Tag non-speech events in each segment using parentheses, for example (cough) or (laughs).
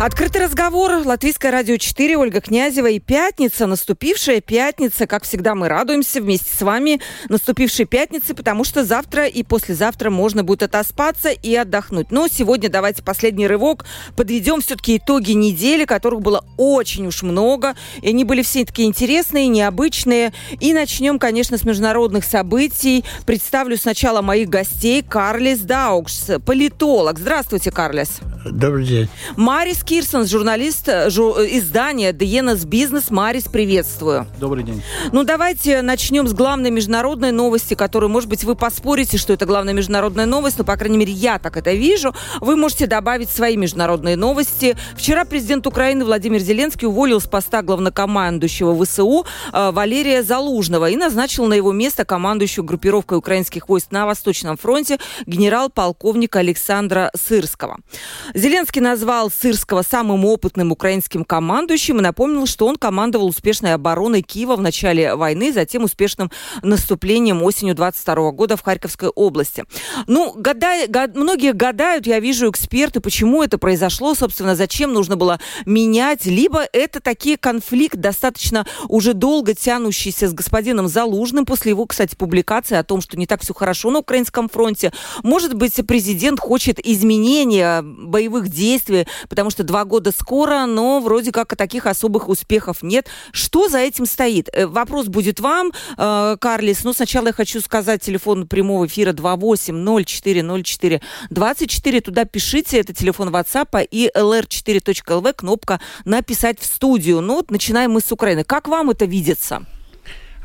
Открытый разговор. Латвийское радио 4. Ольга Князева и пятница. Наступившая пятница. Как всегда, мы радуемся вместе с вами наступившей пятнице, потому что завтра и послезавтра можно будет отоспаться и отдохнуть. Но сегодня давайте последний рывок. Подведем все-таки итоги недели, которых было очень уж много. И они были все такие интересные, необычные. И начнем, конечно, с международных событий. Представлю сначала моих гостей. Карлис Даукс, политолог. Здравствуйте, Карлис. Добрый день. Марис Кирсонс, журналист э, жу, э, издания «Диенас Бизнес». Марис, приветствую. Добрый день. Ну, давайте начнем с главной международной новости, которую, может быть, вы поспорите, что это главная международная новость, но, по крайней мере, я так это вижу. Вы можете добавить свои международные новости. Вчера президент Украины Владимир Зеленский уволил с поста главнокомандующего ВСУ э, Валерия Залужного и назначил на его место командующую группировкой украинских войск на Восточном фронте генерал-полковника Александра Сырского. Зеленский назвал Сырского самым опытным украинским командующим и напомнил, что он командовал успешной обороной Киева в начале войны, затем успешным наступлением осенью 22 года в Харьковской области. Ну, гадай, гад, многие гадают, я вижу эксперты, почему это произошло, собственно, зачем нужно было менять, либо это такие конфликт достаточно уже долго тянущийся с господином Залужным после его, кстати, публикации о том, что не так все хорошо на украинском фронте. Может быть, президент хочет изменения боевых действий, потому что два года скоро, но вроде как таких особых успехов нет. Что за этим стоит? Э, вопрос будет вам, э, Карлис. Но сначала я хочу сказать телефон прямого эфира 28040424. Туда пишите, это телефон WhatsApp и lr4.lv, кнопка «Написать в студию». Ну вот начинаем мы с Украины. Как вам это видится?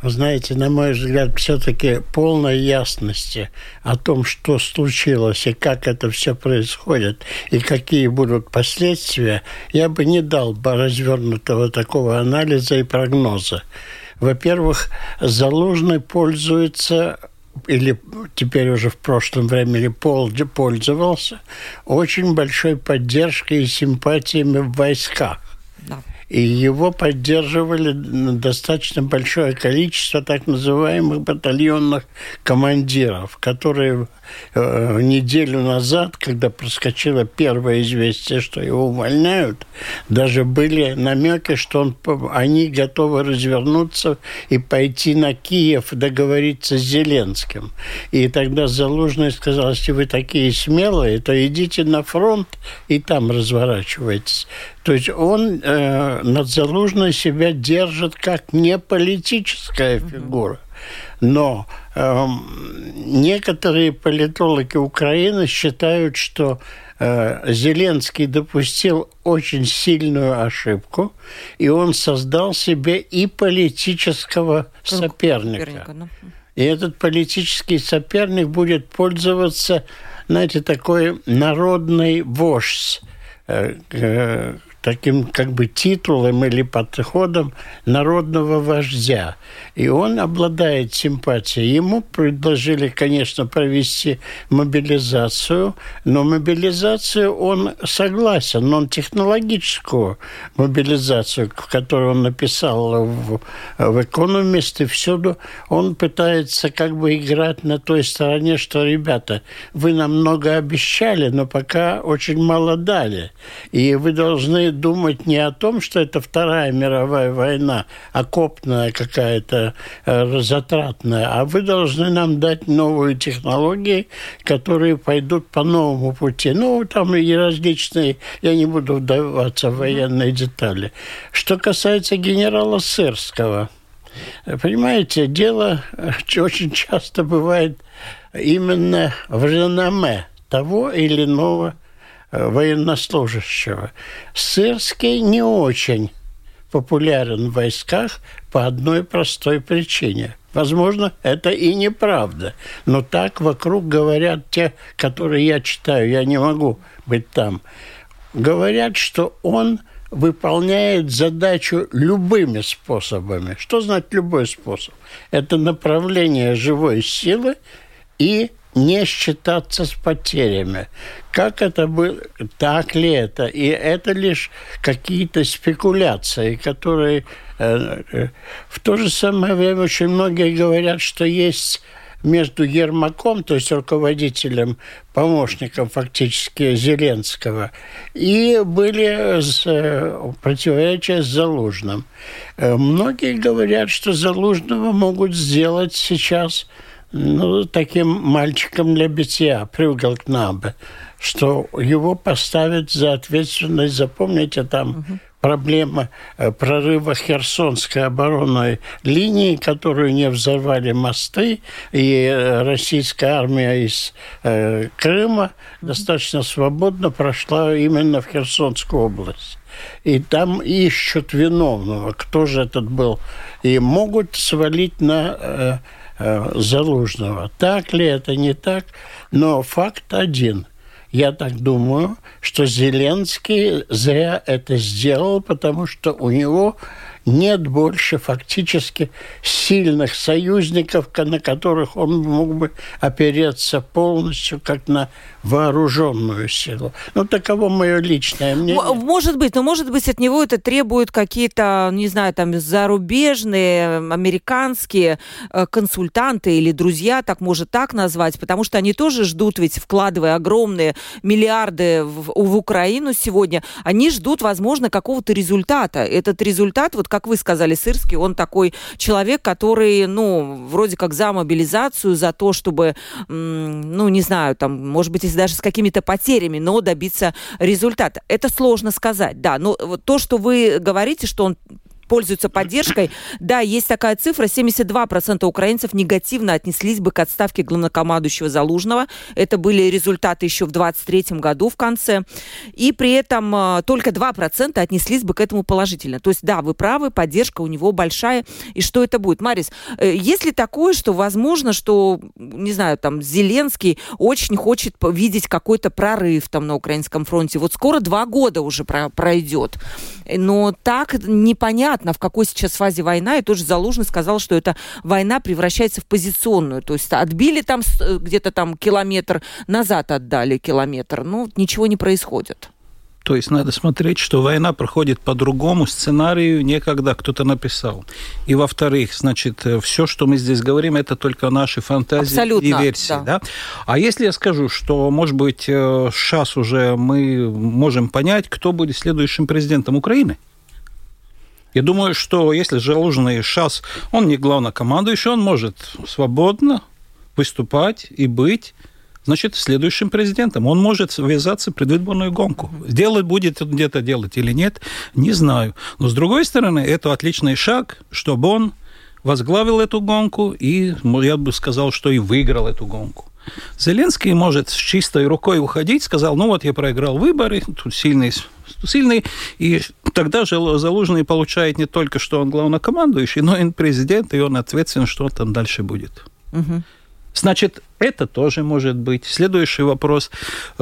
Знаете, на мой взгляд, все-таки полной ясности о том, что случилось и как это все происходит, и какие будут последствия, я бы не дал бы развернутого такого анализа и прогноза. Во-первых, Залужный пользуется или теперь уже в прошлом времени пользовался очень большой поддержкой и симпатиями в войсках. И его поддерживали достаточно большое количество так называемых батальонных командиров, которые э, неделю назад, когда проскочило первое известие, что его увольняют, даже были намеки, что он, они готовы развернуться и пойти на Киев договориться с Зеленским. И тогда Залужный сказал, если вы такие смелые, то идите на фронт и там разворачивайтесь. То есть он э, над Залужной себя держит как не политическая фигура. Но э, некоторые политологи Украины считают, что э, Зеленский допустил очень сильную ошибку, и он создал себе и политического соперника. Ну. И этот политический соперник будет пользоваться, знаете, такой народный вождь э, э, таким как бы титулом или подходом народного вождя. И он обладает симпатией. Ему предложили, конечно, провести мобилизацию, но мобилизацию он согласен, но он технологическую мобилизацию, которую он написал в, в «Экономист» и всюду, он пытается как бы играть на той стороне, что, ребята, вы нам много обещали, но пока очень мало дали. И вы должны думать не о том, что это Вторая мировая война, окопная какая-то, э, затратная, а вы должны нам дать новые технологии, которые пойдут по новому пути. Ну, там и различные, я не буду вдаваться в военные детали. Что касается генерала Сырского, понимаете, дело э, очень часто бывает именно в реноме того или иного военнослужащего. Сырский не очень популярен в войсках по одной простой причине. Возможно, это и неправда, но так вокруг говорят те, которые я читаю, я не могу быть там. Говорят, что он выполняет задачу любыми способами. Что значит любой способ? Это направление живой силы и не считаться с потерями. Как это было, так ли это? И это лишь какие-то спекуляции, которые э, э, в то же самое время очень многие говорят, что есть между Ермаком, то есть руководителем, помощником фактически Зеленского, и были с, э, противоречия с Залужным. Многие говорят, что Залужного могут сделать сейчас ну, таким мальчиком для битья, привел к Набе, что его поставят за ответственность, запомните, там угу. проблема э, прорыва Херсонской оборонной линии, которую не взорвали мосты, и э, российская армия из э, Крыма угу. достаточно свободно прошла именно в Херсонскую область. И там ищут виновного, кто же этот был. И могут свалить на Э, Залужного. Так ли это, не так? Но факт один. Я так думаю, что Зеленский зря это сделал, потому что у него нет больше фактически сильных союзников, на которых он мог бы опереться полностью, как на вооруженную силу. Ну, таково мое личное мнение. Может быть, но может быть от него это требует какие-то, не знаю, там зарубежные, американские э, консультанты или друзья, так может так назвать, потому что они тоже ждут, ведь вкладывая огромные миллиарды в, в Украину сегодня, они ждут, возможно, какого-то результата. Этот результат, вот как вы сказали, Сырский, он такой человек, который, ну, вроде как за мобилизацию, за то, чтобы, ну, не знаю, там, может быть, даже с какими-то потерями, но добиться результата. Это сложно сказать, да. Но то, что вы говорите, что он пользуются поддержкой. (clears throat) Да, есть такая цифра, 72% украинцев негативно отнеслись бы к отставке главнокомандующего Залужного. Это были результаты еще в 23 году в конце. И при этом э, только 2% отнеслись бы к этому положительно. То есть, да, вы правы, поддержка у него большая. И что это будет? Марис, э, есть ли такое, что возможно, что, не знаю, там, Зеленский очень хочет видеть какой-то прорыв там на украинском фронте? Вот скоро два года уже пройдет. Но так непонятно, непонятно, в какой сейчас фазе война, и тоже Залужный сказал, что эта война превращается в позиционную, то есть отбили там э, где-то там километр, назад отдали километр, ну, ничего не происходит. То есть надо смотреть, что война проходит по другому сценарию, некогда кто-то написал. И во-вторых, значит, э, все, что мы здесь говорим, это только наши фантазии Абсолютно, и версии. Да. Да? А если я скажу, что, может быть, сейчас э, уже мы можем понять, кто будет следующим президентом Украины? Я думаю, что если Залужный сейчас, он не главнокомандующий, он может свободно выступать и быть значит, следующим президентом. Он может ввязаться в предвыборную гонку. Делать будет он где-то делать или нет, не знаю. Но, с другой стороны, это отличный шаг, чтобы он возглавил эту гонку и, я бы сказал, что и выиграл эту гонку. Зеленский может с чистой рукой уходить, сказал, ну вот я проиграл выборы, тут сильный, сильный, и тогда же Залужный получает не только, что он главнокомандующий, но и президент, и он ответственен, что там дальше будет. Угу. Значит, это тоже может быть. Следующий вопрос.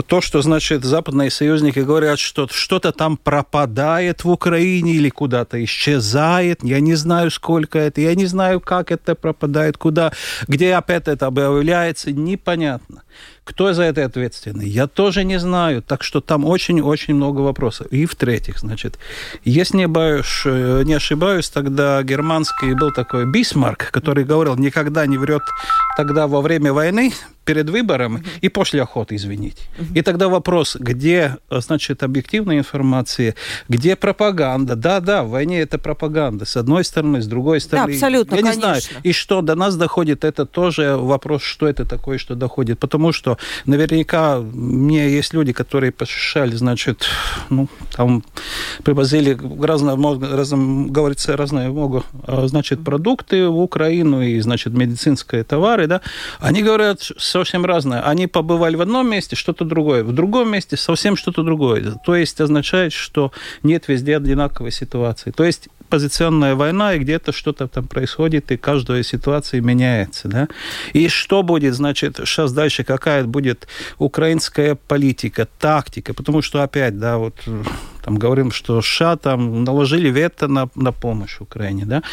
То, что, значит, западные союзники говорят, что что-то там пропадает в Украине или куда-то исчезает. Я не знаю, сколько это. Я не знаю, как это пропадает, куда, где опять это объявляется. Непонятно. Кто за это ответственный? Я тоже не знаю. Так что там очень-очень много вопросов. И в-третьих, значит, если не, боюсь, э, не ошибаюсь, тогда германский был такой Бисмарк, который говорил, никогда не врет тогда во время войны, перед выбором uh-huh. и после охоты, извините. Uh-huh. И тогда вопрос, где, значит, объективная информация, где пропаганда? Да, да, в войне это пропаганда. С одной стороны, с другой стороны. Да, абсолютно, Я конечно. не знаю. И что до нас доходит, это тоже вопрос, что это такое, что доходит. Потому что наверняка мне есть люди, которые посещали, значит, ну, там привозили разные, разные говорится, разные много, а, значит, продукты в Украину и, значит, медицинские товары, да. Они говорят, совсем разное. Они побывали в одном месте, что-то другое, в другом месте совсем что-то другое. То есть означает, что нет везде одинаковой ситуации. То есть позиционная война, и где-то что-то там происходит, и каждая ситуация меняется. Да? И что будет, значит, сейчас дальше, какая будет украинская политика, тактика, потому что опять, да, вот там говорим, что США там наложили вето на, на помощь Украине, да.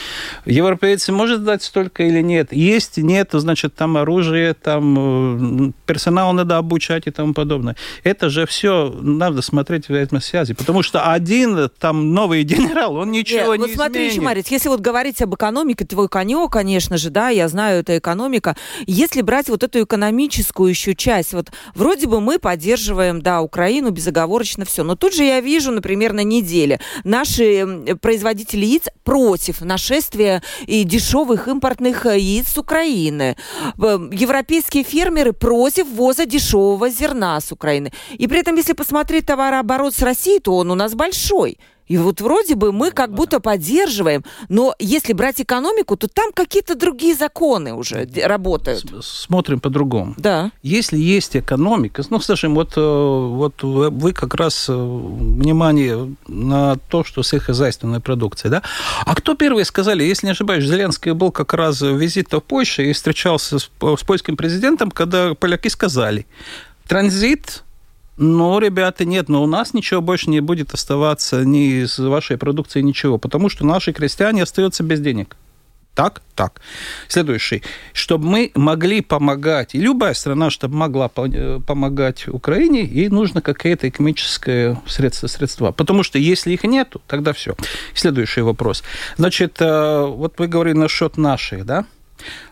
Европейцы может дать столько или нет? Есть, нет, значит, там оружие, там персонал надо обучать и тому подобное. Это же все надо смотреть в взаимосвязи, потому что один там новый (laughs) генерал, он ничего нет, не вот смотри, изменит. Марец, если вот говорить об экономике, твой конек, конечно же, да, я знаю, это экономика. Если брать вот эту экономическую еще часть, вот вроде бы мы поддерживаем, да, Украину безоговорочно все, но тут же я вижу, например, на неделе наши производители яиц против нашествия и дешевых импортных э, яиц с Украины. Европейские фермеры против ввоза дешевого зерна с Украины. И при этом, если посмотреть товарооборот с Россией, то он у нас большой. И вот вроде бы мы как будто поддерживаем, но если брать экономику, то там какие-то другие законы уже работают. Смотрим по-другому. Да. Если есть экономика, ну, скажем, вот, э, вот вы как раз э, внимание на то, что сельскохозяйственная продукция, да? А кто первые сказали, если не ошибаюсь, Зеленский был как раз визит в Польше и встречался с, с польским президентом, когда поляки сказали, транзит ну, ребята, нет, но у нас ничего больше не будет оставаться ни из вашей продукции, ничего, потому что наши крестьяне остаются без денег. Так, так. Следующий. Чтобы мы могли помогать, и любая страна, чтобы могла э, помогать Украине, ей нужно какое-то экономическое средство, средства. Потому что если их нету, тогда все. Следующий вопрос. Значит, э, вот вы говорили насчет наших, да?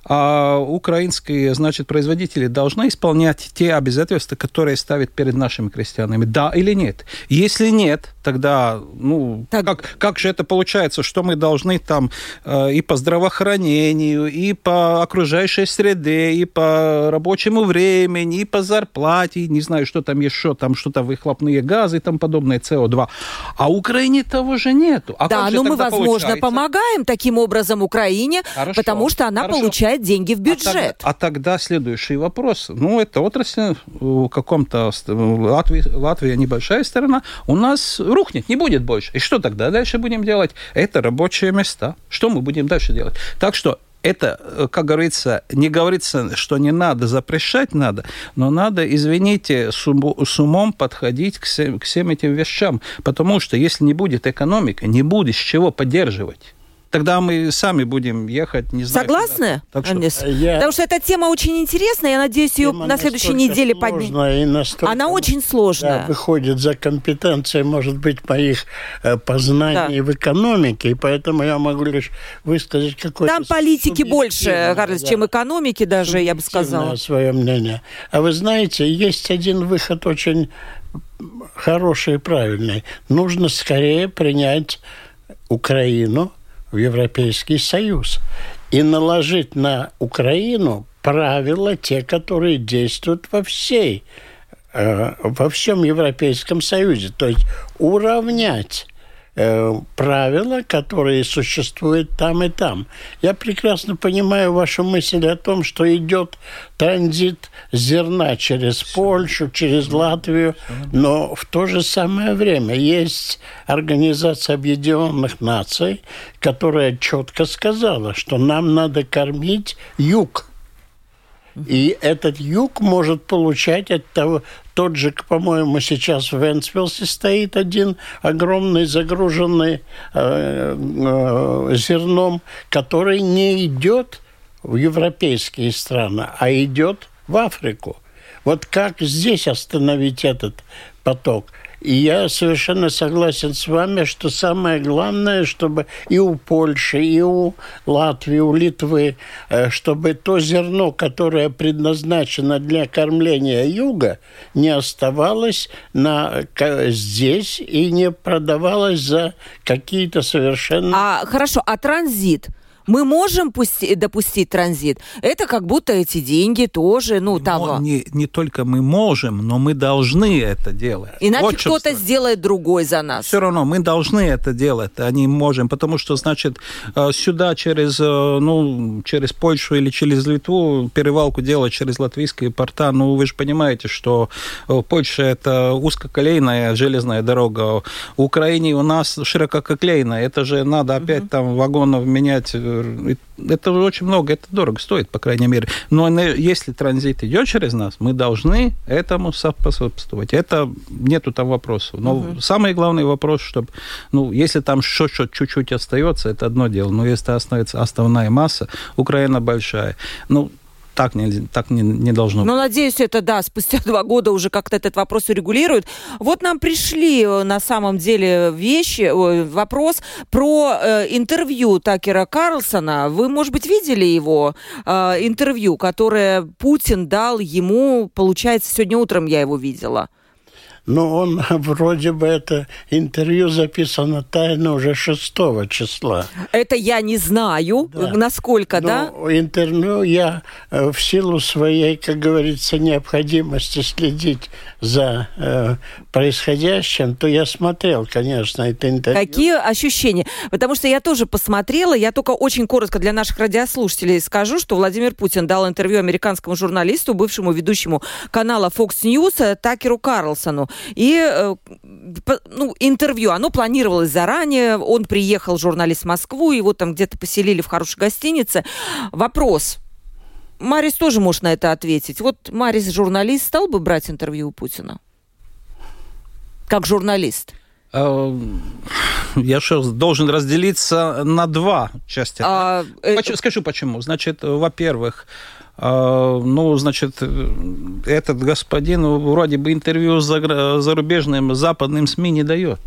А украинские, значит, производители должны исполнять те обязательства, которые ставят перед нашими крестьянами, да или нет? Если нет, тогда, ну, так... Как, как же это получается, что мы должны там э, и по здравоохранению, и по окружающей среде, и по рабочему времени, и по зарплате, не знаю, что там еще, там что-то выхлопные газы и там подобное, СО2. А Украине того же нету. А да, но мы, возможно, получается? помогаем таким образом Украине, хорошо, потому что она хорошо. получает деньги в бюджет. А тогда, а тогда следующий вопрос. Ну, это отрасль в каком-то... Латвии, Латвия небольшая страна. У нас рухнет, не будет больше. И что тогда дальше будем делать? Это рабочие места. Что мы будем дальше делать? Так что это, э, как говорится, не говорится, что не надо запрещать, надо, но надо, извините, с, умом подходить к всем, к всем этим вещам, потому что если не будет экономика, не будет с чего поддерживать тогда мы сами будем ехать, не знаю. Согласны, так что... Я... Потому что эта тема очень интересная, я надеюсь, ее тема на следующей неделе поднять. Она очень сложная. Да, выходит за компетенцией, может быть, моих э, познаний да. в экономике, и поэтому я могу лишь высказать какое-то... Там политики больше, Карлос, да. чем экономики даже, я бы сказала. свое мнение. А вы знаете, есть один выход очень хороший и правильный. Нужно скорее принять Украину в Европейский Союз и наложить на Украину правила, те, которые действуют во всей, э, во всем Европейском Союзе. То есть уравнять правила, которые существуют там и там. Я прекрасно понимаю вашу мысль о том, что идет транзит зерна через Польшу, через Латвию, но в то же самое время есть Организация Объединенных Наций, которая четко сказала, что нам надо кормить юг и этот юг может получать от того, тот же, по-моему, сейчас в Венспилсе стоит один огромный загруженный э, э, зерном, который не идет в европейские страны, а идет в Африку. Вот как здесь остановить этот поток? И я совершенно согласен с вами, что самое главное, чтобы и у Польши, и у Латвии, и у Литвы, э, чтобы то зерно, которое предназначено для кормления юга, не оставалось на, здесь и не продавалось за какие-то совершенно... А, хорошо, а транзит? Мы можем пусти, допустить транзит. Это как будто эти деньги тоже, ну, того. Не, не только мы можем, но мы должны это делать. Иначе вот кто-то сделает другой за нас. Все равно мы должны это делать, а не можем, потому что, значит, э, сюда через, э, ну, через Польшу или через Литву перевалку делать через латвийские порта, ну, вы же понимаете, что э, Польша это узкоколейная железная дорога, в Украине у нас ширококолейная, это же надо опять угу. там вагонов менять это очень много, это дорого стоит, по крайней мере. Но если транзит идет через нас, мы должны этому способствовать. Это нету там вопросов. Но угу. самый главный вопрос, чтобы, ну, если там что-то чуть-чуть остается, это одно дело. Но если остается основная масса, Украина большая, ну, так не, так не, не должно быть. Ну, надеюсь, это, да, спустя (laughs) два года уже как-то этот вопрос урегулируют. Вот нам пришли э, на самом деле вещи, вопрос про э, интервью Такера Карлсона. Вы, может быть, видели его э, интервью, которое Путин дал ему, получается, сегодня утром я его видела но он (laughs) вроде бы это интервью записано тайно уже 6 числа. Это я не знаю, да. насколько, но да? Интервью я э, в силу своей, как говорится, необходимости следить за э, происходящим, то я смотрел, конечно, это интервью. Какие ощущения? Потому что я тоже посмотрела, я только очень коротко для наших радиослушателей скажу, что Владимир Путин дал интервью американскому журналисту, бывшему ведущему канала Fox News э, Такеру Карлсону. И э, ну, интервью, оно планировалось заранее, он приехал, журналист в Москву, его там где-то поселили в хорошей гостинице. Вопрос, Марис тоже может на это ответить. Вот Марис, журналист, стал бы брать интервью у Путина? Как журналист? А, я что, должен разделиться на два части. А, э... Скажу почему. Значит, во-первых, ну, значит, этот господин вроде бы интервью зарубежным западным СМИ не дает.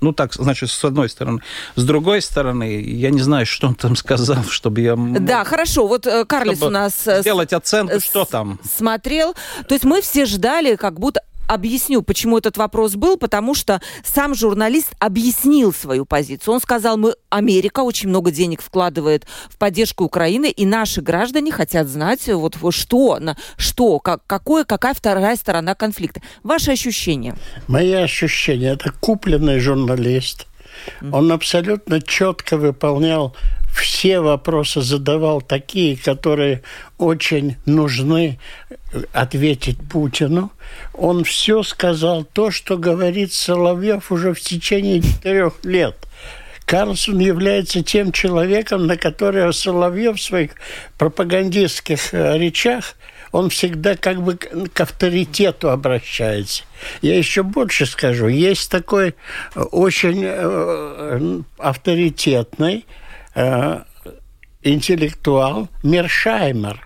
Ну, так, значит, с одной стороны. С другой стороны, я не знаю, что он там сказал, чтобы я... Да, хорошо. Вот э, Карлис у нас... Э, сделать оценку, что там. Смотрел. То есть мы все ждали, как будто объясню, почему этот вопрос был, потому что сам журналист объяснил свою позицию. Он сказал, мы, Америка очень много денег вкладывает в поддержку Украины, и наши граждане хотят знать, вот что, на, что как, какое, какая вторая сторона конфликта. Ваши ощущения? Мои ощущения, это купленный журналист. Он абсолютно четко выполнял все вопросы задавал такие, которые очень нужны ответить Путину. Он все сказал то, что говорит Соловьев уже в течение четырех лет. Карлсон является тем человеком, на которого Соловьев в своих пропагандистских э, речах он всегда как бы к авторитету обращается. Я еще больше скажу. Есть такой э, очень э, авторитетный э, интеллектуал Мершаймер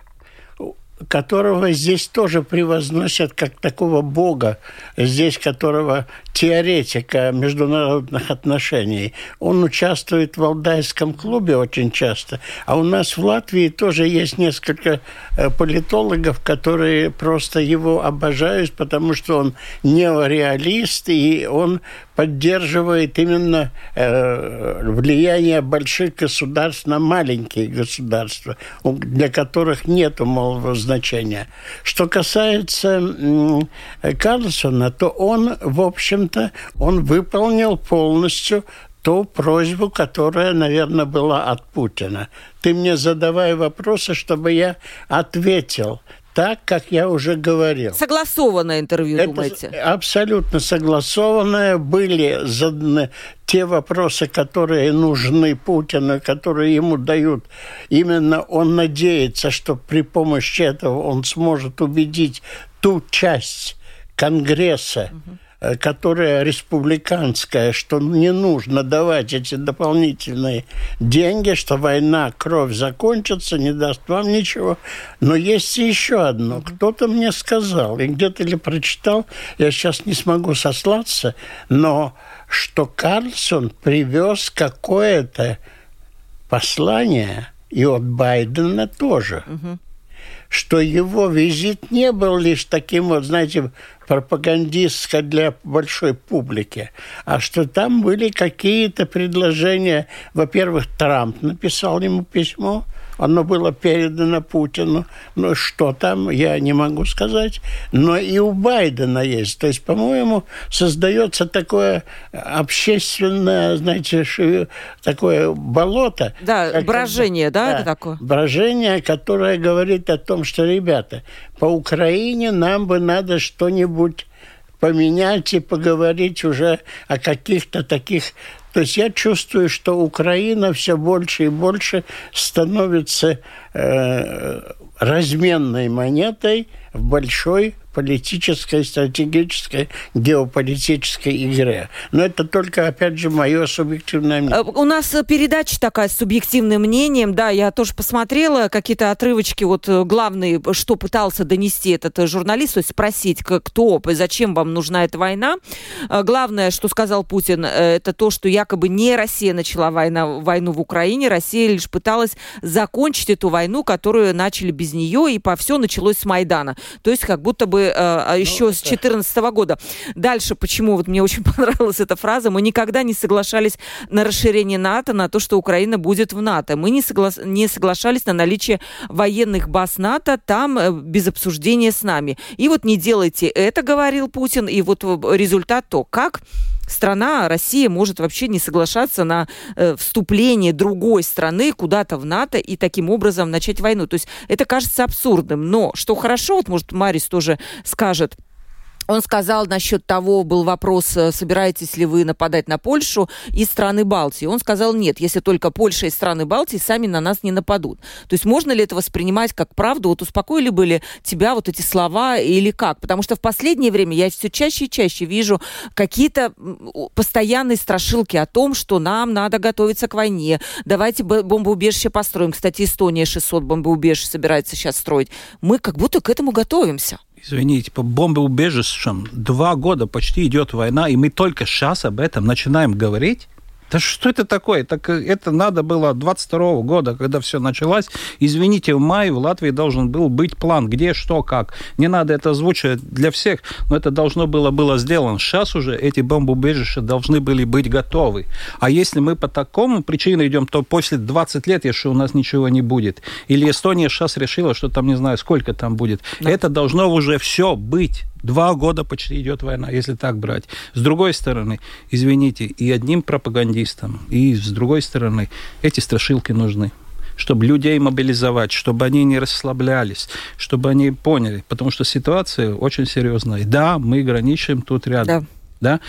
которого здесь тоже превозносят как такого бога, здесь которого теоретика международных отношений. Он участвует в Алдайском клубе очень часто, а у нас в Латвии тоже есть несколько э, политологов, которые просто его обожают, потому что он неореалист, и он поддерживает именно э, влияние больших государств на маленькие государства, для которых нет малого значения. Что касается э, Карлсона, то он, в общем-то, он выполнил полностью ту просьбу, которая, наверное, была от Путина. Ты мне задавай вопросы, чтобы я ответил так, как я уже говорил. Согласованное интервью, Это думаете? Абсолютно согласованное. Были заданы те вопросы, которые нужны Путину, которые ему дают. Именно он надеется, что при помощи этого он сможет убедить ту часть Конгресса, угу которая республиканская, что не нужно давать эти дополнительные деньги, что война, кровь закончится, не даст вам ничего. Но есть еще одно. Кто-то мне сказал, и где-то ли прочитал, я сейчас не смогу сослаться, но что Карлсон привез какое-то послание и от Байдена тоже. Угу что его визит не был лишь таким вот, знаете, пропагандистской для большой публики, а что там были какие-то предложения. Во-первых, Трамп написал ему письмо, оно было передано Путину. Но что там, я не могу сказать. Но и у Байдена есть. То есть, по-моему, создается такое общественное, знаете, такое болото. Да, брожение, да, да, это такое? Брожение, которое говорит о том, что, ребята, по Украине нам бы надо что-нибудь поменять и поговорить уже о каких-то таких То есть я чувствую, что Украина все больше и больше становится э, разменной монетой в большой политической, стратегической, геополитической игре. Но это только, опять же, мое субъективное мнение. Э, у нас э, передача такая с субъективным мнением. Да, я тоже посмотрела какие-то отрывочки, вот э, главные, что пытался донести этот журналист, то есть спросить, кто, зачем вам нужна эта война. Главное, что сказал Путин, это то, что якобы не Россия начала война, войну в Украине, Россия лишь пыталась закончить эту войну, которую начали без нее, и по все началось с Майдана. То есть как будто бы э, еще ну, с 2014 года. Дальше, почему вот мне очень (laughs) понравилась эта фраза, мы никогда не соглашались на расширение НАТО, на то, что Украина будет в НАТО. Мы не, согла... не соглашались на наличие военных баз НАТО там э, без обсуждения с нами. И вот не делайте это, говорил Путин, и вот результат то, как страна, Россия, может вообще не соглашаться на э, вступление другой страны куда-то в НАТО и таким образом начать войну. То есть это кажется абсурдным. Но что хорошо, вот может Марис тоже скажет, он сказал насчет того, был вопрос, э, собираетесь ли вы нападать на Польшу и страны Балтии. Он сказал, нет, если только Польша и страны Балтии сами на нас не нападут. То есть можно ли это воспринимать как правду? Вот успокоили бы ли тебя вот эти слова или как? Потому что в последнее время я все чаще и чаще вижу какие-то постоянные страшилки о том, что нам надо готовиться к войне. Давайте бомбоубежище построим. Кстати, Эстония 600 бомбоубежищ собирается сейчас строить. Мы как будто к этому готовимся извините, по бомбоубежищам два года почти идет война, и мы только сейчас об этом начинаем говорить. Да что это такое? Так э, это надо было 22 года, когда все началось. Извините, в мае в Латвии должен был быть план, где, что, как. Не надо это озвучивать для всех, но это должно было было сделано. Сейчас уже эти бомбоубежища должны были быть готовы. А если мы по такому причине идем, то после 20 лет еще у нас ничего не будет. Или Эстония сейчас решила, что там не знаю, сколько там будет. Да. Это должно уже все быть. Два года почти идет война, если так брать. С другой стороны, извините, и одним пропагандистам, и с другой стороны, эти страшилки нужны чтобы людей мобилизовать, чтобы они не расслаблялись, чтобы они поняли, потому что ситуация очень серьезная. Да, мы граничим тут рядом. Да. да?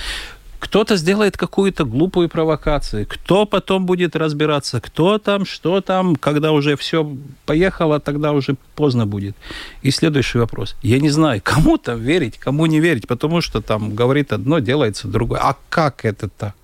Кто-то сделает какую-то глупую провокацию, кто потом будет разбираться, кто там, что там, когда уже все поехало, тогда уже поздно будет. И следующий вопрос. Я не знаю, кому там верить, кому не верить, потому что там говорит одно, делается другое. А как это так?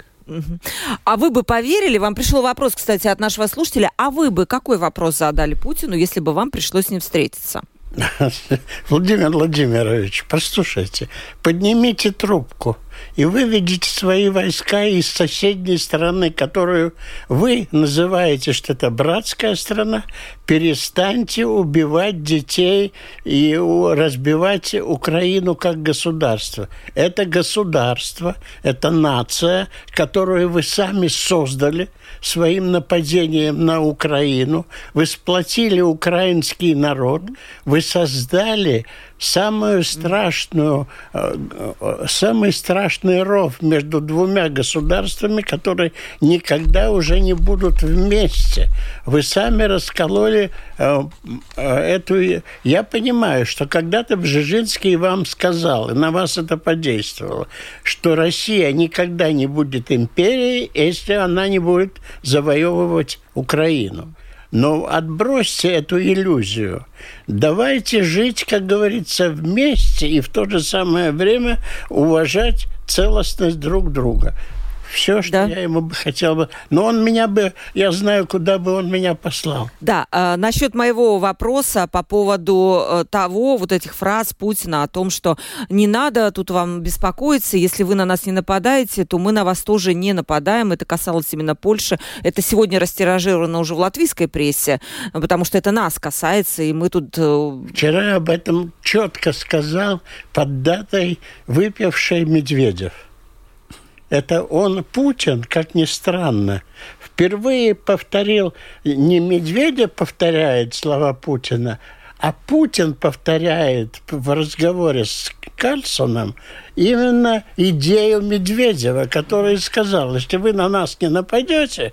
А вы бы поверили, вам пришел вопрос, кстати, от нашего слушателя, а вы бы какой вопрос задали Путину, если бы вам пришлось с ним встретиться? (laughs) Владимир Владимирович, послушайте, поднимите трубку и выведите свои войска из соседней страны, которую вы называете, что это братская страна, перестаньте убивать детей и разбивать Украину как государство. Это государство, это нация, которую вы сами создали своим нападением на Украину. Вы сплотили украинский народ, вы создали самую страшную, э, э, самый страшный ров между двумя государствами, которые никогда уже не будут вместе. Вы сами раскололи э, эту... Я понимаю, что когда-то Бжезинский вам сказал, и на вас это подействовало, что Россия никогда не будет империей, если она не будет завоевывать Украину. Но отбросьте эту иллюзию. Давайте жить, как говорится, вместе и в то же самое время уважать целостность друг друга все, что да. я ему бы хотел бы. Но он меня бы, я знаю, куда бы он меня послал. Да, э, насчет моего вопроса по поводу э, того, вот этих фраз Путина о том, что не надо тут вам беспокоиться, если вы на нас не нападаете, то мы на вас тоже не нападаем. Это касалось именно Польши. Это сегодня растиражировано уже в латвийской прессе, потому что это нас касается, и мы тут... Э... Вчера об этом четко сказал под датой выпивший Медведев это он, Путин, как ни странно, впервые повторил, не Медведев повторяет слова Путина, а Путин повторяет в разговоре с Кальсоном именно идею Медведева, который сказал, если вы на нас не нападете,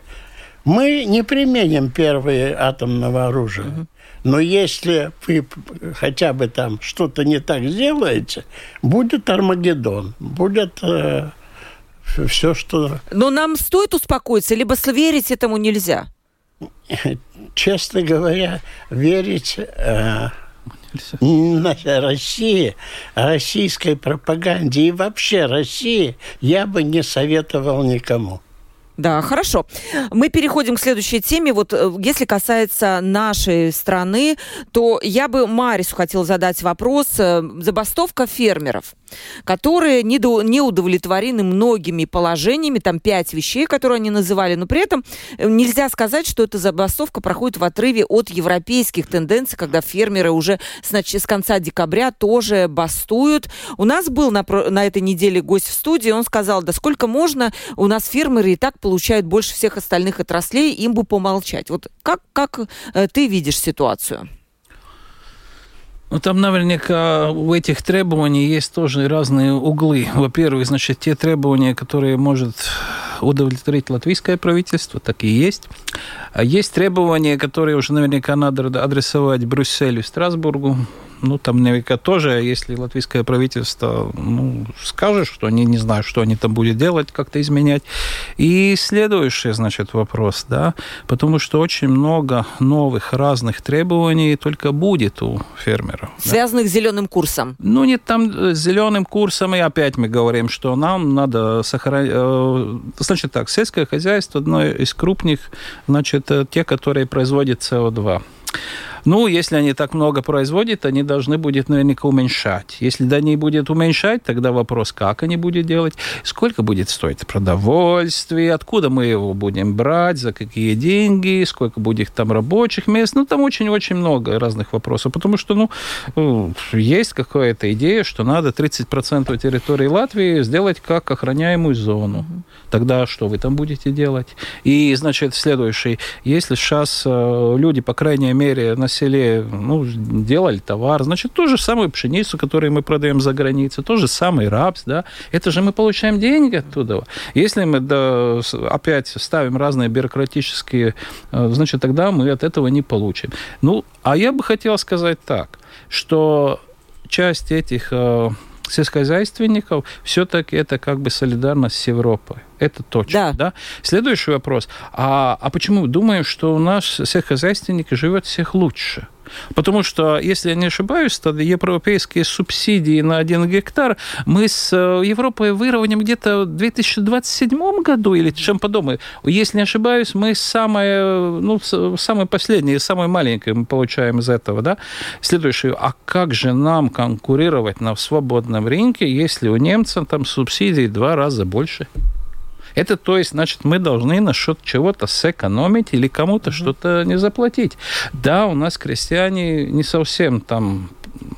мы не применим первое атомное оружие. Но если вы хотя бы там что-то не так сделаете, будет Армагеддон, будет... Э, все, что... Но нам стоит успокоиться, либо верить этому нельзя? Честно говоря, верить... Э, России, российской пропаганде и вообще России я бы не советовал никому. Да, хорошо. Мы переходим к следующей теме. Вот э, если касается нашей страны, то я бы Марису хотел задать вопрос. Э, забастовка фермеров которые не, не удовлетворены многими положениями, там пять вещей, которые они называли, но при этом э, нельзя сказать, что эта забастовка проходит в отрыве от европейских тенденций, когда фермеры уже с, с конца декабря тоже бастуют. У нас был на, на этой неделе гость в студии, он сказал, да сколько можно, у нас фермеры и так получают больше всех остальных отраслей, им бы помолчать. Вот как, как э, ты видишь ситуацию? Ну, там наверняка в этих требований есть тоже разные углы. Во-первых, значит, те требования, которые может удовлетворить латвийское правительство, так и есть. А есть требования, которые уже наверняка надо адресовать Брюсселю Страсбургу ну, там наверняка тоже, если латвийское правительство ну, скажет, что они не знают, что они там будут делать, как-то изменять. И следующий, значит, вопрос, да, потому что очень много новых разных требований только будет у фермеров. Связанных да? с зеленым курсом. Ну, нет, там э, с зеленым курсом, и опять мы говорим, что нам надо сохранять... Э, значит так, сельское хозяйство одно из крупных, значит, э, те, которые производят СО2. Ну, если они так много производят, они должны будут наверняка уменьшать. Если да не будет уменьшать, тогда вопрос, как они будут делать, сколько будет стоить продовольствие, откуда мы его будем брать, за какие деньги, сколько будет там рабочих мест. Ну, там очень-очень много разных вопросов, потому что, ну, ну есть какая-то идея, что надо 30% территории Латвии сделать как охраняемую зону. Тогда что вы там будете делать? И, значит, следующий, если сейчас э, люди, по крайней мере, на селе ну, делали товар, значит, ту же самую пшеницу, которую мы продаем за границей, тот же самый рапс, да, это же мы получаем деньги оттуда. Если мы да, опять ставим разные бюрократические, э, значит, тогда мы от этого не получим. Ну, а я бы хотел сказать так, что часть этих э, сельскохозяйственников все-таки это как бы солидарность с Европой. Это точно. Да. да? Следующий вопрос. А, а почему думаем, что у нас сельскохозяйственник живет всех лучше? Потому что, если я не ошибаюсь, то европейские субсидии на один гектар мы с э, Европой выровняем где-то в 2027 году или чем подобное. Если не ошибаюсь, мы самое, ну, самое последнее, самое маленькое мы получаем из этого. Да? Следующее. А как же нам конкурировать на свободном рынке, если у немцев там субсидий в два раза больше? Это то есть, значит, мы должны на счет чего-то сэкономить или кому-то mm-hmm. что-то не заплатить. Да, у нас крестьяне не совсем там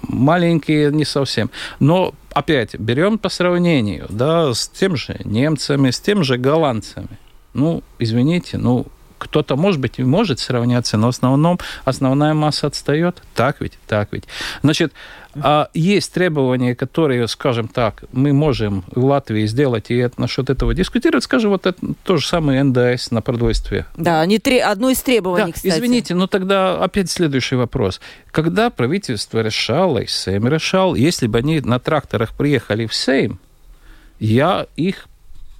маленькие, не совсем. Но опять берем по сравнению, да, с тем же немцами, с тем же голландцами. Ну, извините, ну, кто-то, может быть, и может сравняться, но в основном основная масса отстает. Так ведь? Так ведь. Значит, а есть требования, которые, скажем так, мы можем в Латвии сделать, и насчет этого дискутировать, скажем, вот это то же самое НДС на продовольствие. Да, они тре... одно из требований, да, кстати. Извините, но тогда опять следующий вопрос. Когда правительство решало, и Сейм решал, если бы они на тракторах приехали в Сейм, я их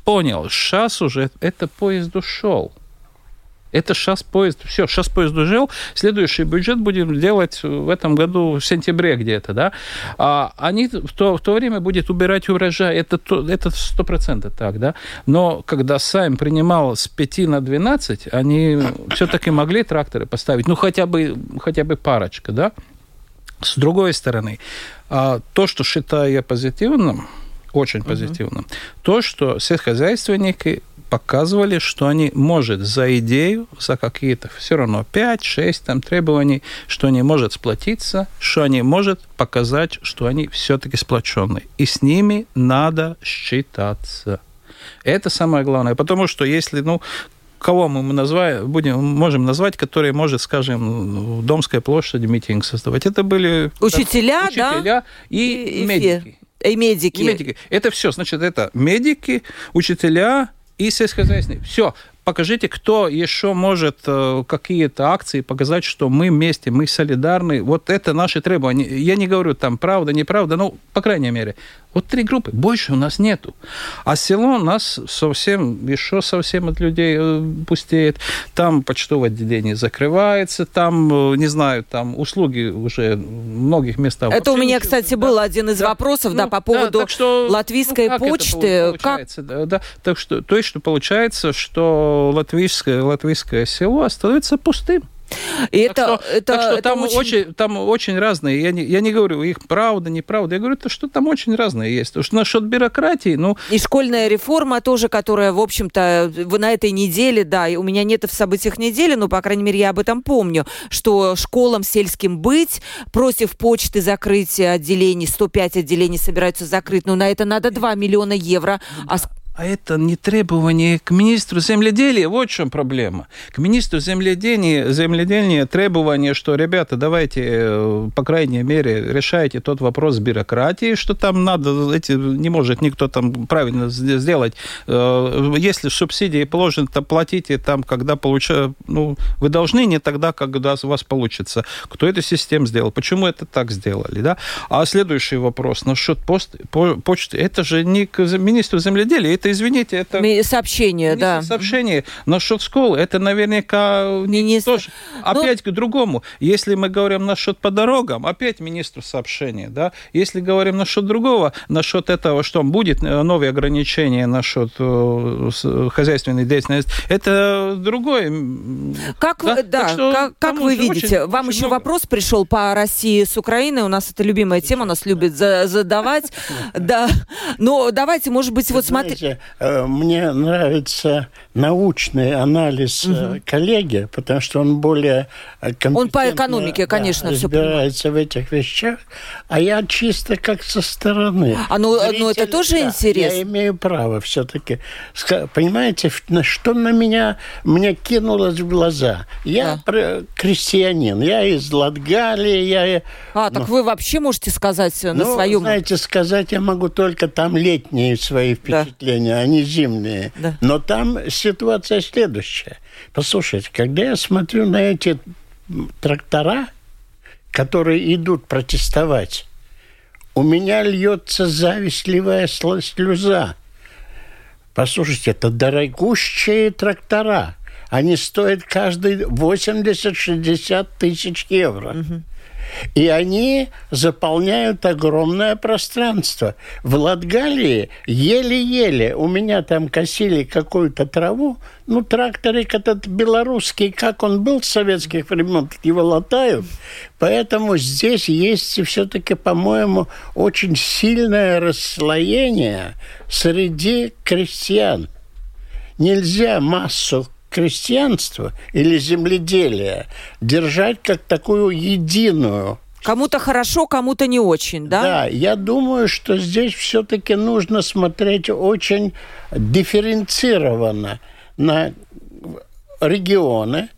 понял, сейчас уже это поезд ушел. Это сейчас поезд, все, сейчас поезд ужил, следующий бюджет будем делать в этом году в сентябре где-то, да. А они в то, в то время будет убирать урожай, это это сто процентов так, да. Но когда Сайм принимал с 5 на 12, они все-таки могли тракторы поставить, ну хотя бы хотя бы парочка, да. С другой стороны, а, то, что считаю я позитивным, очень позитивным, uh-huh. то, что сельскохозяйственники показывали, что они может за идею, за какие-то все равно 5-6 там требований, что они может сплотиться, что они может показать, что они все-таки сплоченные. И с ними надо считаться. Это самое главное. Потому что если, ну, кого мы называем, будем, можем назвать, которые может, скажем, в Домской площади митинг создавать. Это были учителя, так, учителя да? и, и медики. И медики. И медики. Это все. Значит, это медики, учителя, и сельскохозяйственные. Все, покажите, кто еще может э, какие-то акции показать, что мы вместе, мы солидарны. Вот это наши требования. Я не говорю там правда, неправда, ну, по крайней мере. Вот три группы. Больше у нас нету. А село у нас совсем, еще совсем от людей э, пустеет. Там почтовое отделение закрывается, там, э, не знаю, там услуги уже в многих местах. Это у меня, кстати, да. был один из да. вопросов, ну, да, по поводу да, что, латвийской ну, как почты. как? Да, да. Так что, то есть, что получается, что латвийское, латвийское село остается пустым. И так это, что, это, так что это там, очень... Очень, там очень разные. Я не, я не говорю, их правда, неправда. Я говорю, то, что там очень разные есть. Потому что насчет бюрократии, ну... И школьная реформа тоже, которая, в общем-то, на этой неделе, да, у меня нет в событиях недели, но, по крайней мере, я об этом помню, что школам сельским быть, против почты закрытия отделений, 105 отделений собираются закрыть, но на это надо 2 миллиона евро. А а это не требование к министру земледелия. Вот в чем проблема. К министру земледелия, земледелия требование, что, ребята, давайте, э, по крайней мере, решайте тот вопрос с бюрократией, что там надо, эти, не может никто там правильно сделать. Э, если субсидии положены, то платите там, когда получают, ну, вы должны не тогда, когда у вас получится. Кто эту систему сделал? Почему это так сделали, да? А следующий вопрос насчет пост, почты. Это же не к министру земледелия, это это, извините, это... Сообщение, да. Сообщение. Насчет школы, это наверняка Министр. тоже. Ну, опять ну... к другому. Если мы говорим насчет по дорогам, опять министру сообщение, да. Если говорим насчет другого, насчет этого, что будет э, новые ограничения насчет э, хозяйственной деятельности, это другое. Как да, вы, да, что, как, как вы видите? Очень, Вам очень еще много. вопрос пришел по России с Украиной. У нас это любимая тема, нас любят задавать. (laughs) Да. Но давайте, может быть, вот смотрите Э, мне нравится научный анализ угу. коллеги, потому что он более Он по экономике, конечно, да, разбирается в этих вещах, а я чисто как со стороны. А ну, Зритель, ну это тоже да, интересно. Я имею право все-таки. Понимаете, что на меня мне кинулось в глаза? Я да. крестьянин, я из Латгалии, я... А, так ну, вы вообще можете сказать на ну, своем... знаете, сказать я могу только там летние свои впечатления. Да зимние, они зимние. Да. Но там ситуация следующая. Послушайте, когда я смотрю на эти трактора, которые идут протестовать, у меня льется завистливая слеза. Послушайте, это дорогущие трактора. Они стоят каждый 80-60 тысяч евро. Угу. И они заполняют огромное пространство. В Латгалии еле-еле у меня там косили какую-то траву. Ну, тракторик этот белорусский, как он был с советских времен, его латают. Поэтому здесь есть все-таки, по-моему, очень сильное расслоение среди крестьян. Нельзя массу крестьянство или земледелие держать как такую единую Кому-то хорошо, кому-то не очень, да? Да, я думаю, что здесь все-таки нужно смотреть очень дифференцированно на регионы,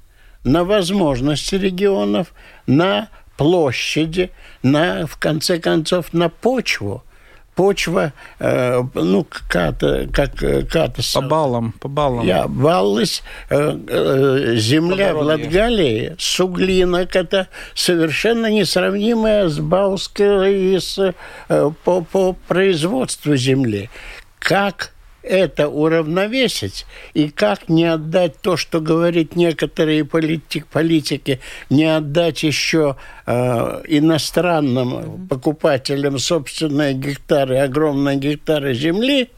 на возможности регионов, на площади, на, в конце концов, на почву почва, э, ну, какая-то, как какая-то... По баллам, по баллам. Я, баллась, э, э, земля в Латгалии, суглинок, это совершенно несравнимая с Бауской и с, э, по, по производству земли. Как это уравновесить? И как не отдать то, что говорит некоторые политик, политики, не отдать еще э, иностранным покупателям собственные гектары, огромные гектары земли,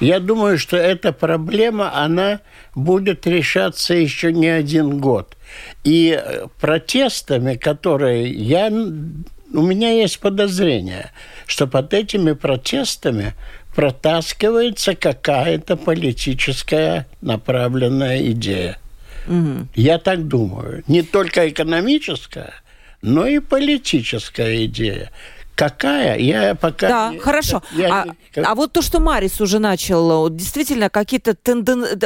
я думаю, что эта проблема, она будет решаться еще не один год. И протестами, которые я... У меня есть подозрение, что под этими протестами протаскивается какая-то политическая направленная идея. Угу. Я так думаю. Не только экономическая, но и политическая идея. Какая? Я пока... Да, не, хорошо. Я, а, я... а вот то, что Марис уже начал, действительно какие-то тенден...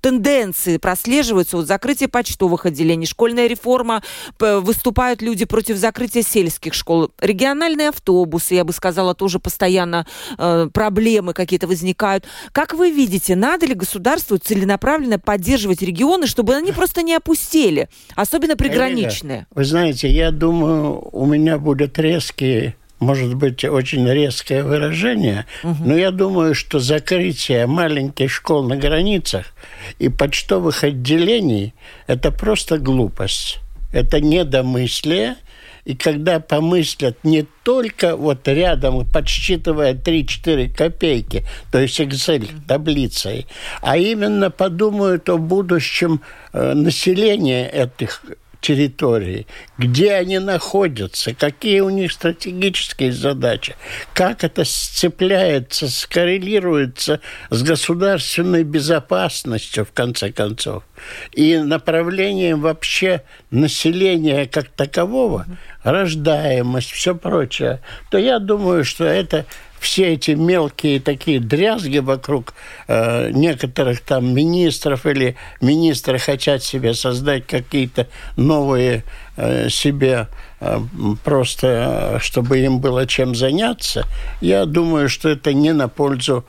тенденции прослеживаются. Вот закрытие почтовых отделений, школьная реформа, выступают люди против закрытия сельских школ. Региональные автобусы, я бы сказала, тоже постоянно э, проблемы какие-то возникают. Как вы видите, надо ли государству целенаправленно поддерживать регионы, чтобы они просто не опустели, особенно приграничные? Вы знаете, я думаю, у меня будет резкий может быть, очень резкое выражение, угу. но я думаю, что закрытие маленьких школ на границах и почтовых отделений – это просто глупость. Это недомыслие, и когда помыслят не только вот рядом, подсчитывая 3-4 копейки, то есть Excel таблицей, а именно подумают о будущем э, населения этих территории, где они находятся, какие у них стратегические задачи, как это сцепляется, скоррелируется с государственной безопасностью, в конце концов, и направлением вообще населения как такового, рождаемость, все прочее, то я думаю, что это все эти мелкие такие дрязги вокруг э, некоторых там министров или министры хотят себе создать какие-то новые э, себе э, просто, чтобы им было чем заняться, я думаю, что это не на пользу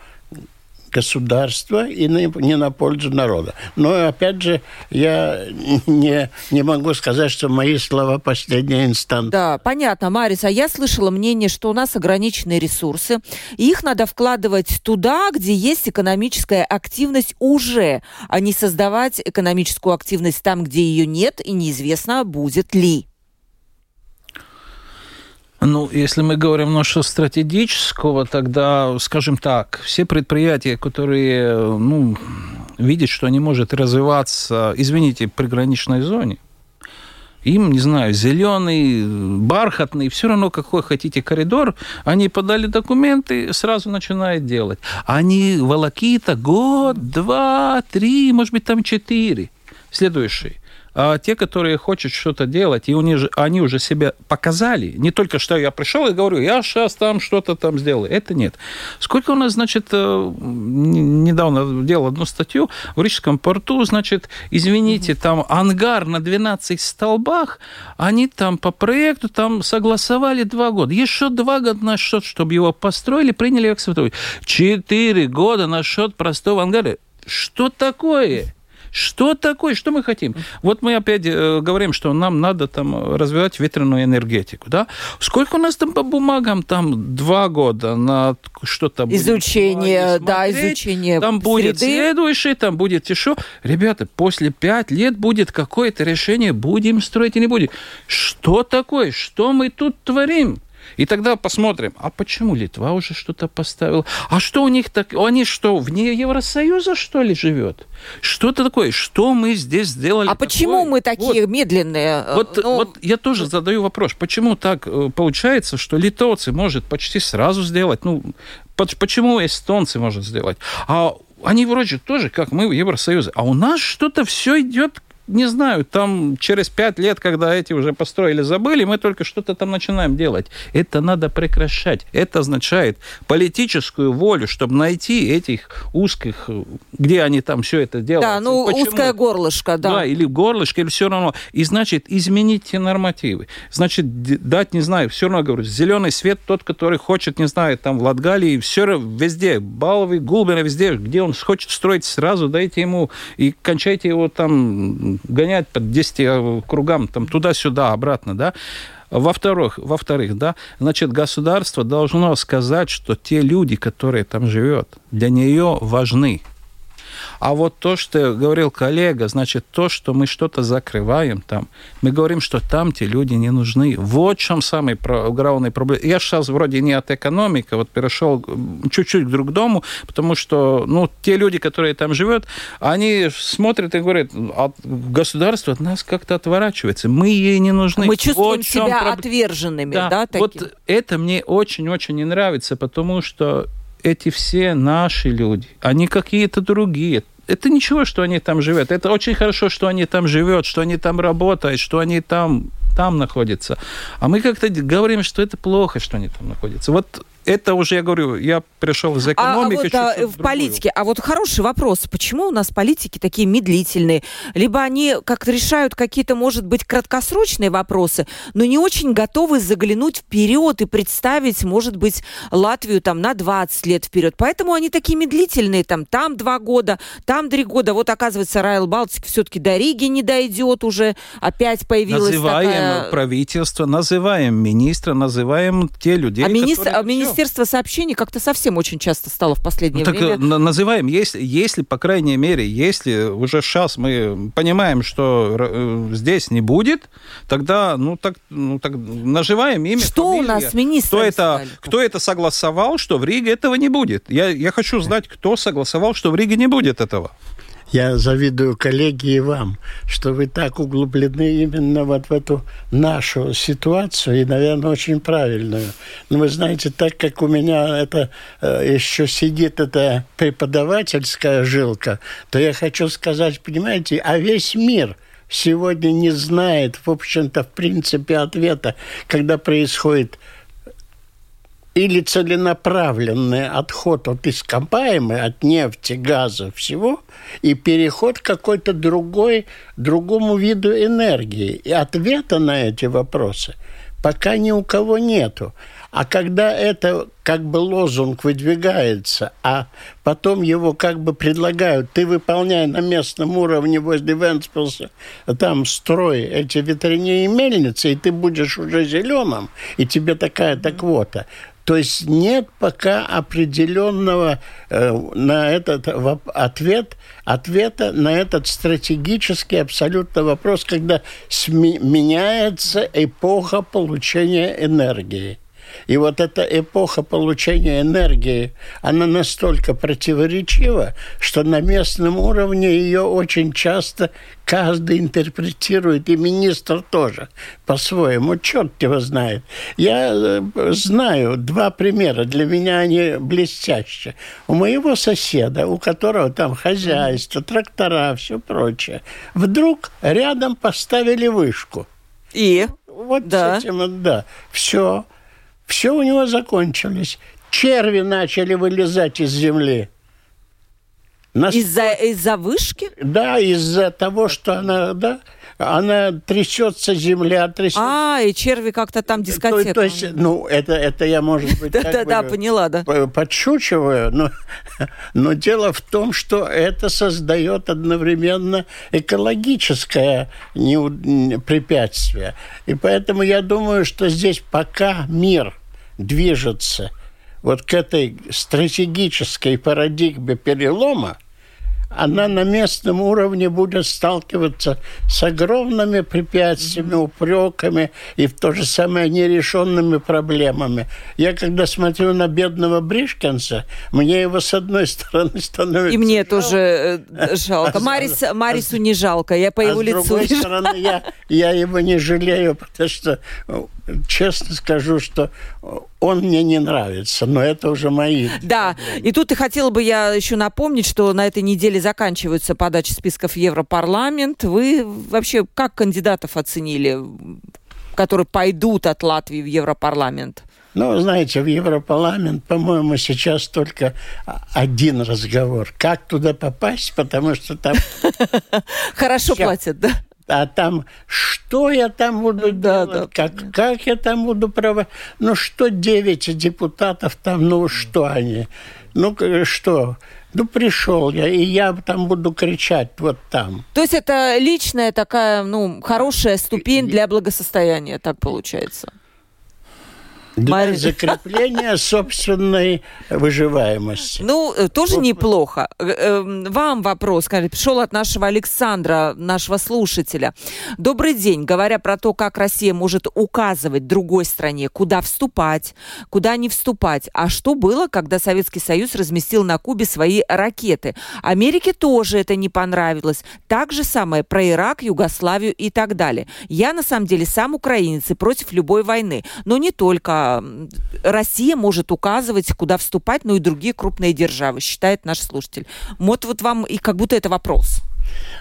государства и не на пользу народа. Но, опять же, я не, не могу сказать, что мои слова последняя инстанция. Да, понятно, Марис. А я слышала мнение, что у нас ограниченные ресурсы, и их надо вкладывать туда, где есть экономическая активность уже, а не создавать экономическую активность там, где ее нет, и неизвестно, будет ли. Ну, если мы говорим насчет стратегического, тогда, скажем так, все предприятия, которые, ну, видят, что они могут развиваться, извините, в приграничной зоне, им, не знаю, зеленый, бархатный, все равно какой хотите коридор, они подали документы, сразу начинают делать. Они волокита год, два, три, может быть, там четыре. Следующий те, которые хотят что-то делать, и они, же, они уже себя показали, не только что я пришел и говорю, я сейчас там что-то там сделаю, это нет. Сколько у нас, значит, э, недавно делал одну статью в Рижском порту, значит, извините, там ангар на 12 столбах, они там по проекту там согласовали два года. Еще два года на счет, чтобы его построили, приняли эксплуатацию. Четыре года на счет простого ангара. Что такое? Что такое? Что мы хотим? Вот мы опять э, говорим, что нам надо там развивать ветреную энергетику, да? Сколько у нас там по бумагам? Там два года на что-то... Изучение, да, изучение Там будет среды. следующий, там будет еще. Ребята, после пять лет будет какое-то решение, будем строить или не будем. Что такое? Что мы тут творим? И тогда посмотрим, а почему Литва уже что-то поставила? А что у них так? Они что, вне Евросоюза, что ли, живет? Что-то такое? Что мы здесь сделали? А такое? почему мы такие вот, медленные? Вот, ну... вот я тоже задаю вопрос, почему так э, получается, что литовцы может почти сразу сделать? Ну, почему эстонцы может сделать? А они вроде тоже, как мы в Евросоюзе. А у нас что-то все идет не знаю, там через пять лет, когда эти уже построили, забыли, мы только что-то там начинаем делать. Это надо прекращать. Это означает политическую волю, чтобы найти этих узких, где они там все это делают. Да, ну Почему? узкое горлышко, да. Да, или горлышко, или все равно. И значит, изменить те нормативы. Значит, дать, не знаю, все равно говорю, зеленый свет тот, который хочет, не знаю, там в Латгалии, все везде, Баловый, Гулбина, везде, где он хочет строить, сразу дайте ему и кончайте его там гонять по 10 э, кругам, там, туда-сюда, обратно, да. Во-вторых, во-вторых, да, значит, государство должно сказать, что те люди, которые там живут, для нее важны. А вот то, что говорил коллега, значит, то, что мы что-то закрываем там, мы говорим, что там те люди не нужны. Вот в чем самый главный проблема. Я сейчас вроде не от экономики, вот перешел чуть-чуть к друг дому, потому что, ну, те люди, которые там живут, они смотрят и говорят, от государства от нас как-то отворачивается, мы ей не нужны. Мы чувствуем вот себя проб... отверженными, да, да таким? Вот это мне очень-очень не нравится, потому что эти все наши люди, они какие-то другие. Это ничего, что они там живут. Это очень хорошо, что они там живут, что они там работают, что они там, там находятся. А мы как-то говорим, что это плохо, что они там находятся. Вот это уже, я говорю, я пришел из экономики. А, вот, а, в политике. А вот хороший вопрос. Почему у нас политики такие медлительные? Либо они как-то решают какие-то, может быть, краткосрочные вопросы, но не очень готовы заглянуть вперед и представить, может быть, Латвию там на 20 лет вперед. Поэтому они такие медлительные. Там, там два года, там три года. Вот, оказывается, Райл Балтик все-таки до Риги не дойдет уже. Опять появилась называем такая... правительство, называем министра, называем те людей, а министр, которые... Министерство сообщений как-то совсем очень часто стало в последнее ну, время. Так называем, если, если, по крайней мере, если уже сейчас мы понимаем, что э, здесь не будет, тогда, ну, так, ну, так наживаем имя, Что фамилия. у нас министр? Кто это, кто это согласовал, что в Риге этого не будет? Я, я хочу знать, кто согласовал, что в Риге не будет этого. Я завидую коллеге и вам, что вы так углублены именно вот в эту нашу ситуацию, и, наверное, очень правильную. Но вы знаете, так как у меня это э, еще сидит эта преподавательская жилка, то я хочу сказать, понимаете, а весь мир – сегодня не знает, в общем-то, в принципе, ответа, когда происходит или целенаправленный отход от ископаемой, от нефти, газа, всего, и переход к какой-то другой, другому виду энергии. И ответа на эти вопросы пока ни у кого нету. А когда это как бы лозунг выдвигается, а потом его как бы предлагают, ты выполняй на местном уровне возле Венспилса, там строй эти ветряные мельницы, и ты будешь уже зеленым, и тебе такая-то квота. То есть нет пока определенного э, на этот ответ, ответа на этот стратегический абсолютно вопрос, когда меняется эпоха получения энергии. И вот эта эпоха получения энергии, она настолько противоречива, что на местном уровне ее очень часто каждый интерпретирует, и министр тоже по-своему. Черт его знает. Я э, знаю два примера, для меня они блестящие. У моего соседа, у которого там хозяйство, трактора, все прочее, вдруг рядом поставили вышку. И? Вот да. с этим, да. Все. Все у него закончилось. Черви начали вылезать из земли. Из-за из вышки? Да, из-за того, что она, да, она трясется, земля трясется. А, и черви как-то там дискотека. То, то есть, ну, это, это я, может быть, да, да, поняла, да. подшучиваю, но, но дело в том, что это создает одновременно экологическое препятствие. И поэтому я думаю, что здесь пока мир движется вот к этой стратегической парадигме перелома, она на местном уровне будет сталкиваться с огромными препятствиями, упреками и в то же самое нерешенными проблемами. Я когда смотрю на бедного Бришкинса, мне его с одной стороны (laughs) становится И мне жалко. тоже э, (laughs) жалко. А, Марис, а, Марису не жалко, я по а его лицу с другой стороны, я, я его не жалею, потому что честно скажу, что он мне не нравится, но это уже мои. Да, и тут и хотела бы я еще напомнить, что на этой неделе заканчиваются подачи списков в Европарламент. Вы вообще как кандидатов оценили, которые пойдут от Латвии в Европарламент? Ну, знаете, в Европарламент, по-моему, сейчас только один разговор. Как туда попасть, потому что там... (laughs) Хорошо платят, да? А там что я там буду да, делать, да. Как, как я там буду права, ну что девять депутатов там, ну что они, ну что, ну пришел я, и я там буду кричать вот там. То есть это личная такая, ну, хорошая ступень для благосостояния, так получается? Для закрепления собственной выживаемости. Ну, э, тоже вот. неплохо. Э, эм, вам вопрос, пришел от нашего Александра, нашего слушателя. Добрый день. Говоря про то, как Россия может указывать другой стране, куда вступать, куда не вступать. А что было, когда Советский Союз разместил на Кубе свои ракеты? Америке тоже это не понравилось. Так же самое про Ирак, Югославию и так далее. Я, на самом деле, сам украинец и против любой войны. Но не только Россия может указывать, куда вступать, но и другие крупные державы, считает наш слушатель. Вот, вот вам и как будто это вопрос.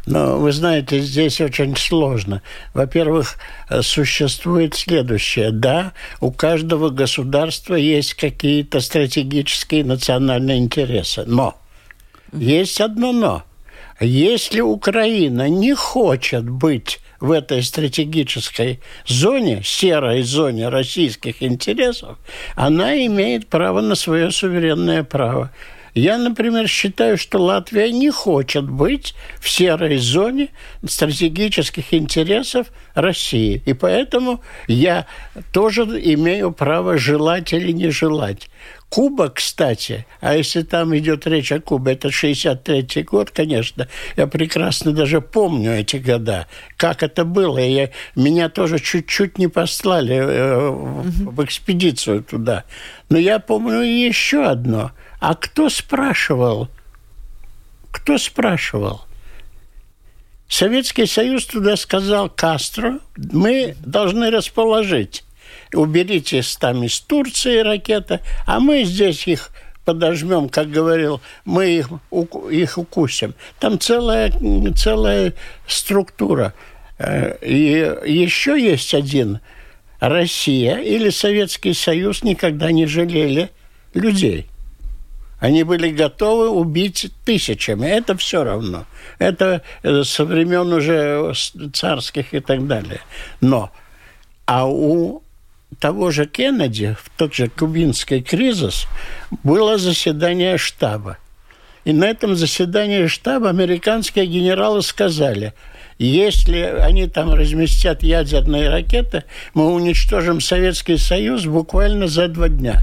Но вы знаете, здесь очень сложно. Во-первых, существует следующее. Да, у каждого государства есть какие-то стратегические национальные интересы. Но есть одно но. Если Украина не хочет быть в этой стратегической зоне, серой зоне российских интересов, она имеет право на свое суверенное право. Я, например, считаю, что Латвия не хочет быть в серой зоне стратегических интересов России. И поэтому я тоже имею право желать или не желать. Куба, кстати, а если там идет речь о Кубе, это 63-й год, конечно, я прекрасно даже помню эти года, как это было. И я, меня тоже чуть-чуть не послали э, в, в экспедицию туда. Но я помню еще одно. А кто спрашивал? Кто спрашивал? Советский Союз туда сказал Кастро, мы должны расположить уберите там из Турции ракеты, а мы здесь их подожмем, как говорил, мы их, их укусим. Там целая, целая структура. Э, и еще есть один. Россия или Советский Союз никогда не жалели людей. Они были готовы убить тысячами. Это все равно. Это э, со времен уже царских и так далее. Но а у того же Кеннеди, в тот же кубинский кризис, было заседание штаба. И на этом заседании штаба американские генералы сказали, если они там разместят ядерные ракеты, мы уничтожим Советский Союз буквально за два дня.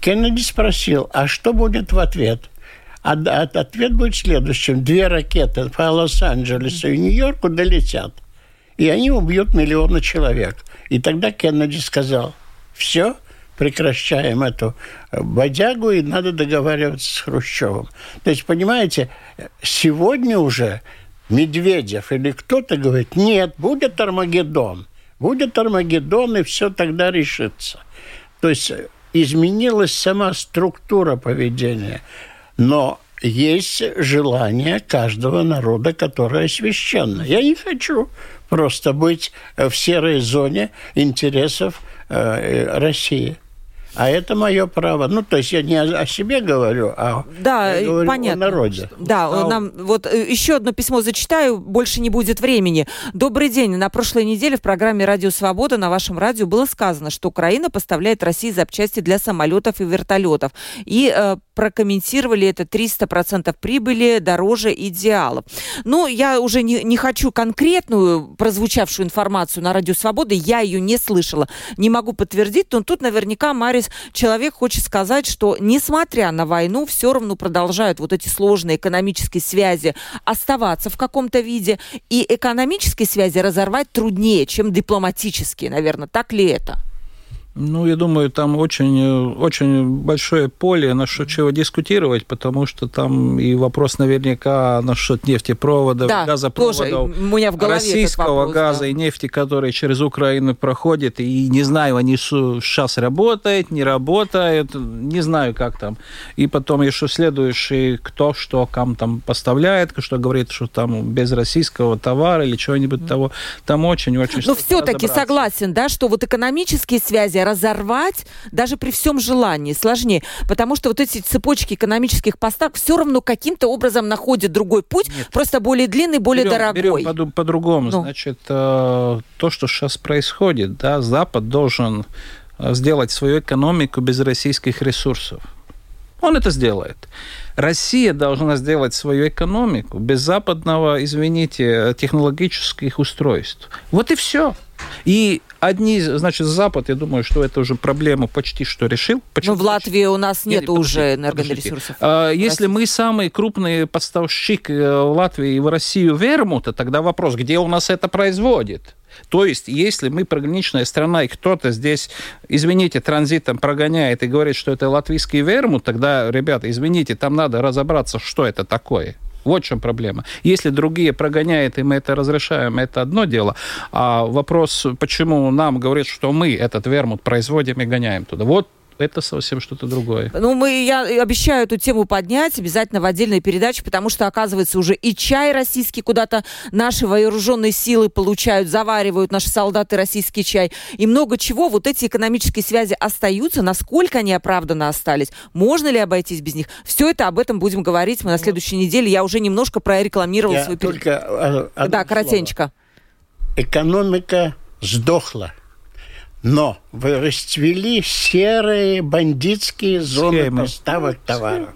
Кеннеди спросил, а что будет в ответ? А, ответ будет следующим. Две ракеты по Лос-Анджелесу и Нью-Йорку долетят, и они убьют миллионы человек – и тогда Кеннеди сказал, все, прекращаем эту э, бодягу, и надо договариваться с Хрущевым. То есть, понимаете, сегодня уже Медведев или кто-то говорит, нет, будет Армагеддон. Будет Армагеддон, и все тогда решится. То есть э, изменилась сама структура поведения. Но есть желание каждого народа, которое священно. Я не хочу просто быть в серой зоне интересов э, России. А это мое право. Ну, то есть я не о, себе говорю, а да, я говорю понятно. о народе. Да, а... нам вот э, еще одно письмо зачитаю, больше не будет времени. Добрый день. На прошлой неделе в программе «Радио Свобода» на вашем радио было сказано, что Украина поставляет России запчасти для самолетов и вертолетов. И э, прокомментировали это 300% прибыли дороже идеалов. Ну, я уже не, не хочу конкретную прозвучавшую информацию на Радио Свободы, я ее не слышала, не могу подтвердить, но тут наверняка Марис человек хочет сказать, что несмотря на войну, все равно продолжают вот эти сложные экономические связи оставаться в каком-то виде, и экономические связи разорвать труднее, чем дипломатические, наверное. Так ли это? Ну, я думаю, там очень, очень большое поле насчет чего дискутировать, потому что там и вопрос наверняка насчет нефтепроводов, да, газопроводов, у меня в голове российского вопрос, газа да. и нефти, который через Украину проходит. И не знаю, они сейчас работают, не работают, не знаю, как там. И потом еще следующий, кто что кому там поставляет, что говорит, что там без российского товара или чего-нибудь mm. того. Там очень-очень... Но все-таки согласен, да, что вот экономические связи разорвать даже при всем желании сложнее, потому что вот эти цепочки экономических поставок все равно каким-то образом находят другой путь, Нет. просто более длинный, более берем, дорогой. Берем по-другому. Ну. Значит, э, то, что сейчас происходит, да, Запад должен э, сделать свою экономику без российских ресурсов. Он это сделает. Россия должна сделать свою экономику без западного, извините, технологических устройств. Вот и все. И одни, значит, Запад, я думаю, что это уже проблему почти что решил. Почему? Но в Латвии у нас нет, нет уже энергоресурсов. А, если мы самый крупный поставщик э, в Латвии и в Россию вермута, тогда вопрос, где у нас это производит? То есть, если мы пограничная страна, и кто-то здесь, извините, транзитом прогоняет и говорит, что это латвийский вермут, тогда, ребята, извините, там надо разобраться, что это такое. Вот в чем проблема. Если другие прогоняют, и мы это разрешаем, это одно дело. А вопрос, почему нам говорят, что мы этот вермут производим и гоняем туда. Вот это совсем что-то другое. Ну, мы, я обещаю эту тему поднять обязательно в отдельной передаче, потому что, оказывается, уже и чай российский куда-то наши вооруженные силы получают, заваривают наши солдаты российский чай, и много чего. Вот эти экономические связи остаются, насколько они оправданно остались, можно ли обойтись без них. Все это об этом будем говорить мы на следующей неделе. Я уже немножко прорекламировала я свою только Да, коротенько. Экономика сдохла. Но расцвели серые бандитские зоны Схемы. поставок товаров.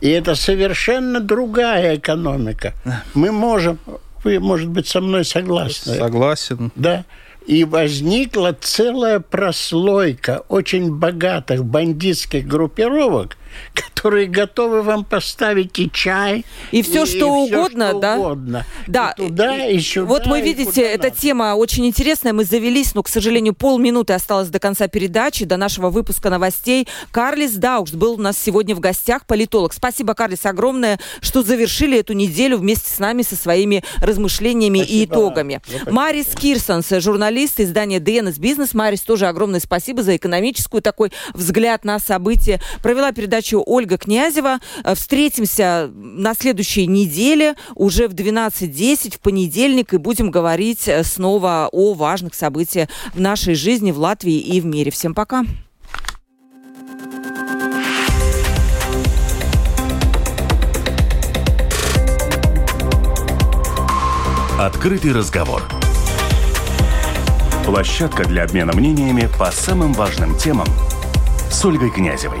И это совершенно другая экономика. Мы можем, вы, может быть, со мной согласны. Согласен. Да. И возникла целая прослойка очень богатых бандитских группировок, которые готовы вам поставить и чай, и все, и, что, и угодно, все, что да? угодно. Да. И туда, и сюда. Вот вы видите, эта надо. тема очень интересная. Мы завелись, но, к сожалению, полминуты осталось до конца передачи, до нашего выпуска новостей. Карлис Даукс был у нас сегодня в гостях, политолог. Спасибо, Карлис, огромное, что завершили эту неделю вместе с нами со своими размышлениями спасибо. и итогами. Марис Кирсонс, журналист издания DNS Бизнес. Марис, тоже огромное спасибо за экономическую такой взгляд на события. Провела передачу передачу Ольга Князева. Э, встретимся на следующей неделе уже в 12.10 в понедельник и будем говорить э, снова о важных событиях в нашей жизни в Латвии и в мире. Всем пока. Открытый разговор. Площадка для обмена мнениями по самым важным темам – с Ольгой Князевой